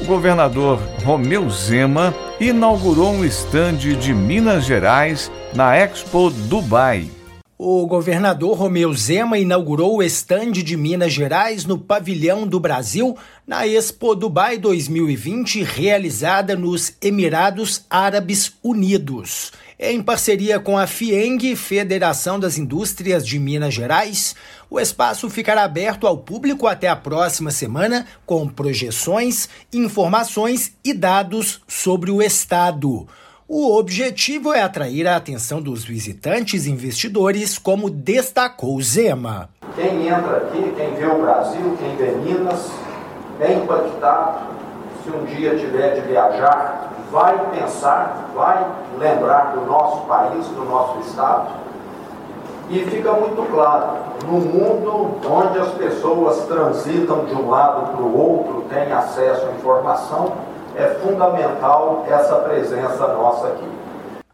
o governador Romeu Zema inaugurou um estande de Minas Gerais na Expo Dubai. O governador Romeu Zema inaugurou o estande de Minas Gerais no Pavilhão do Brasil na Expo Dubai 2020, realizada nos Emirados Árabes Unidos. Em parceria com a FIENG, Federação das Indústrias de Minas Gerais, o espaço ficará aberto ao público até a próxima semana, com projeções, informações e dados sobre o Estado. O objetivo é atrair a atenção dos visitantes e investidores, como destacou Zema. Quem entra aqui, quem vê o Brasil, quem vê Minas, é impactado. Se um dia tiver de viajar, vai pensar, vai lembrar do nosso país, do nosso Estado. E fica muito claro, no mundo onde as pessoas transitam de um lado para o outro, têm acesso à informação, é fundamental essa presença nossa aqui.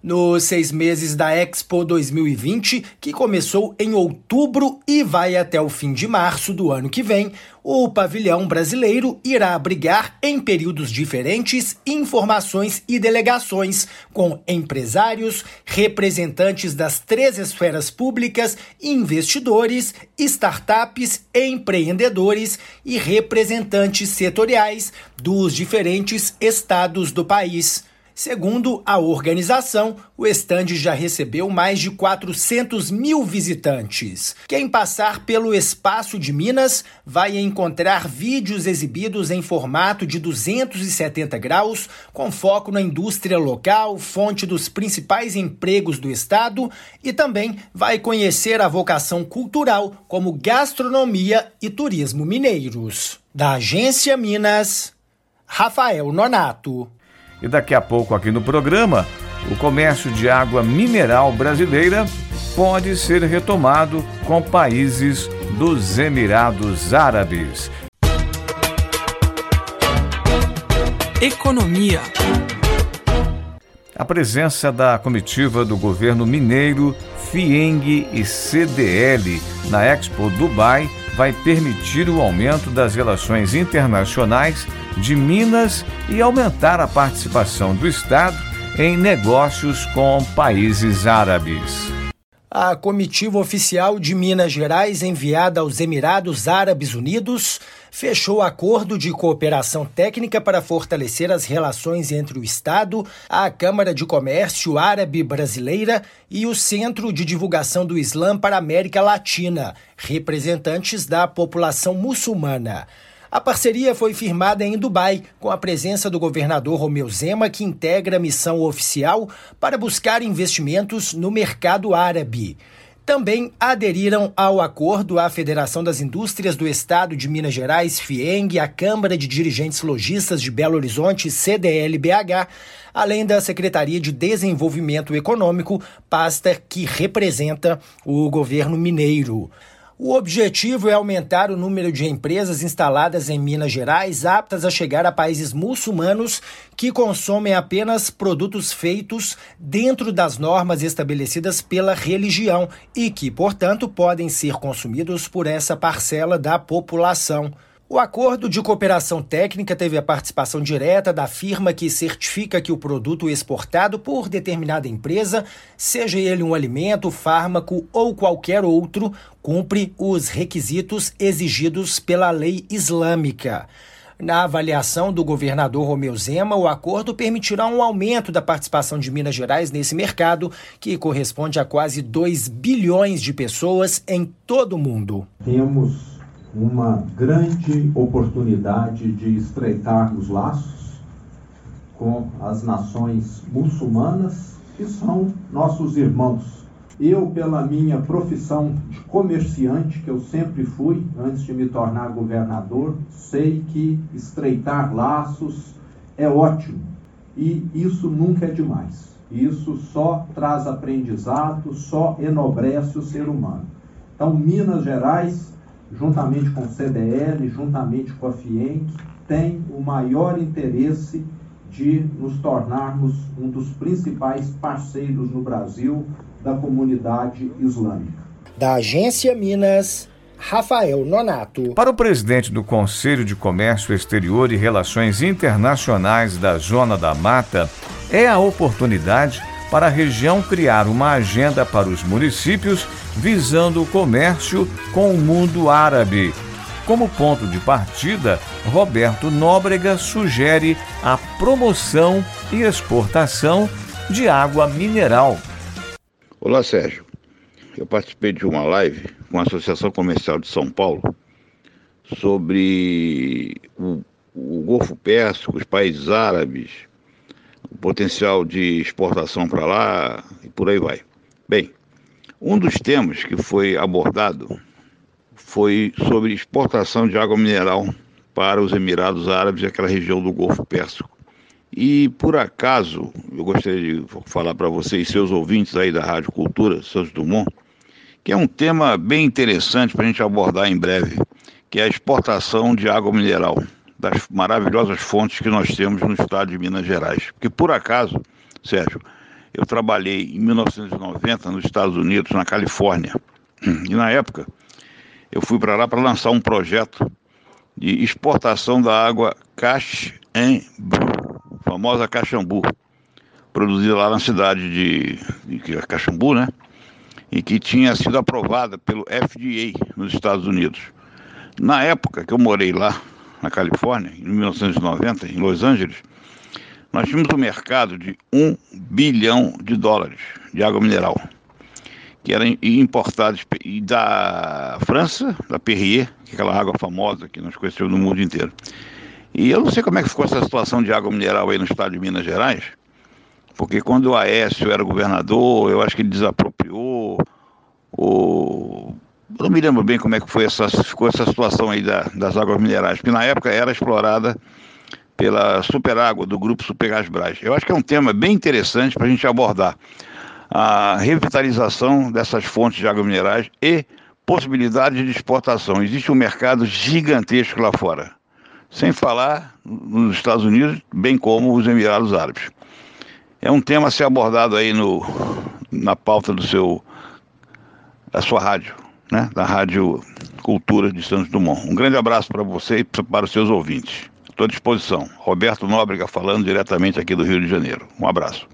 Nos seis meses da Expo 2020, que começou em outubro e vai até o fim de março do ano que vem, o pavilhão brasileiro irá abrigar, em períodos diferentes, informações e delegações com empresários, representantes das três esferas públicas, investidores, startups, empreendedores e representantes setoriais dos diferentes estados do país. Segundo a organização, o estande já recebeu mais de 400 mil visitantes. Quem passar pelo Espaço de Minas vai encontrar vídeos exibidos em formato de 270 graus, com foco na indústria local, fonte dos principais empregos do estado, e também vai conhecer a vocação cultural como gastronomia e turismo mineiros. Da Agência Minas, Rafael Nonato. E daqui a pouco aqui no programa, o comércio de água mineral brasileira pode ser retomado com países dos Emirados Árabes. Economia. A presença da comitiva do governo mineiro, FIENG e CDL na Expo Dubai vai permitir o aumento das relações internacionais de Minas e aumentar a participação do Estado em negócios com países árabes. A comitiva oficial de Minas Gerais, enviada aos Emirados Árabes Unidos, fechou acordo de cooperação técnica para fortalecer as relações entre o Estado, a Câmara de Comércio Árabe Brasileira e o Centro de Divulgação do Islã para a América Latina, representantes da população muçulmana. A parceria foi firmada em Dubai, com a presença do governador Romeu Zema, que integra a missão oficial para buscar investimentos no mercado árabe. Também aderiram ao acordo a Federação das Indústrias do Estado de Minas Gerais, FIENG, a Câmara de Dirigentes Logistas de Belo Horizonte, CDLBH, além da Secretaria de Desenvolvimento Econômico, pasta que representa o governo mineiro. O objetivo é aumentar o número de empresas instaladas em Minas Gerais aptas a chegar a países muçulmanos que consomem apenas produtos feitos dentro das normas estabelecidas pela religião e que, portanto, podem ser consumidos por essa parcela da população. O acordo de cooperação técnica teve a participação direta da firma que certifica que o produto exportado por determinada empresa, seja ele um alimento, fármaco ou qualquer outro, cumpre os requisitos exigidos pela lei islâmica. Na avaliação do governador Romeu Zema, o acordo permitirá um aumento da participação de Minas Gerais nesse mercado, que corresponde a quase 2 bilhões de pessoas em todo o mundo. Temos uma grande oportunidade de estreitar os laços com as nações muçulmanas, que são nossos irmãos. Eu, pela minha profissão de comerciante, que eu sempre fui antes de me tornar governador, sei que estreitar laços é ótimo e isso nunca é demais. Isso só traz aprendizado, só enobrece o ser humano. Então, Minas Gerais juntamente com o CDL, juntamente com a FIENC, tem o maior interesse de nos tornarmos um dos principais parceiros no Brasil da comunidade islâmica. Da Agência Minas, Rafael Nonato. Para o presidente do Conselho de Comércio Exterior e Relações Internacionais da Zona da Mata, é a oportunidade para a região criar uma agenda para os municípios visando o comércio com o mundo árabe. Como ponto de partida, Roberto Nóbrega sugere a promoção e exportação de água mineral. Olá, Sérgio. Eu participei de uma live com a Associação Comercial de São Paulo sobre o, o Golfo Pérsico, os países árabes, potencial de exportação para lá e por aí vai. Bem, um dos temas que foi abordado foi sobre exportação de água mineral para os Emirados Árabes e aquela região do Golfo Pérsico. E por acaso, eu gostaria de falar para vocês, seus ouvintes aí da Rádio Cultura, Santos Dumont, que é um tema bem interessante para a gente abordar em breve, que é a exportação de água mineral das maravilhosas fontes que nós temos no estado de Minas Gerais. Porque por acaso, Sérgio, eu trabalhei em 1990 nos Estados Unidos, na Califórnia, e na época eu fui para lá para lançar um projeto de exportação da água Caxambu, famosa Caxambu, produzida lá na cidade de, de Caxambu, né? E que tinha sido aprovada pelo FDA nos Estados Unidos. Na época que eu morei lá, na Califórnia, em 1990, em Los Angeles, nós tínhamos um mercado de um bilhão de dólares de água mineral, que era importado da França, da Perrier, é aquela água famosa que nós conhecemos no mundo inteiro. E eu não sei como é que ficou essa situação de água mineral aí no estado de Minas Gerais, porque quando o Aécio era governador, eu acho que ele desapropriou, ou eu não me lembro bem como é que foi essa, ficou essa situação aí da, das águas minerais, porque na época era explorada pela Superágua, do grupo Supergasbras. Eu acho que é um tema bem interessante para a gente abordar a revitalização dessas fontes de águas minerais e possibilidade de exportação. Existe um mercado gigantesco lá fora, sem falar nos Estados Unidos, bem como os Emirados Árabes. É um tema a ser abordado aí no, na pauta do seu, da sua rádio né, da Rádio Cultura de Santos Dumont. Um grande abraço para você e para os seus ouvintes. Estou à disposição. Roberto Nóbrega falando diretamente aqui do Rio de Janeiro. Um abraço.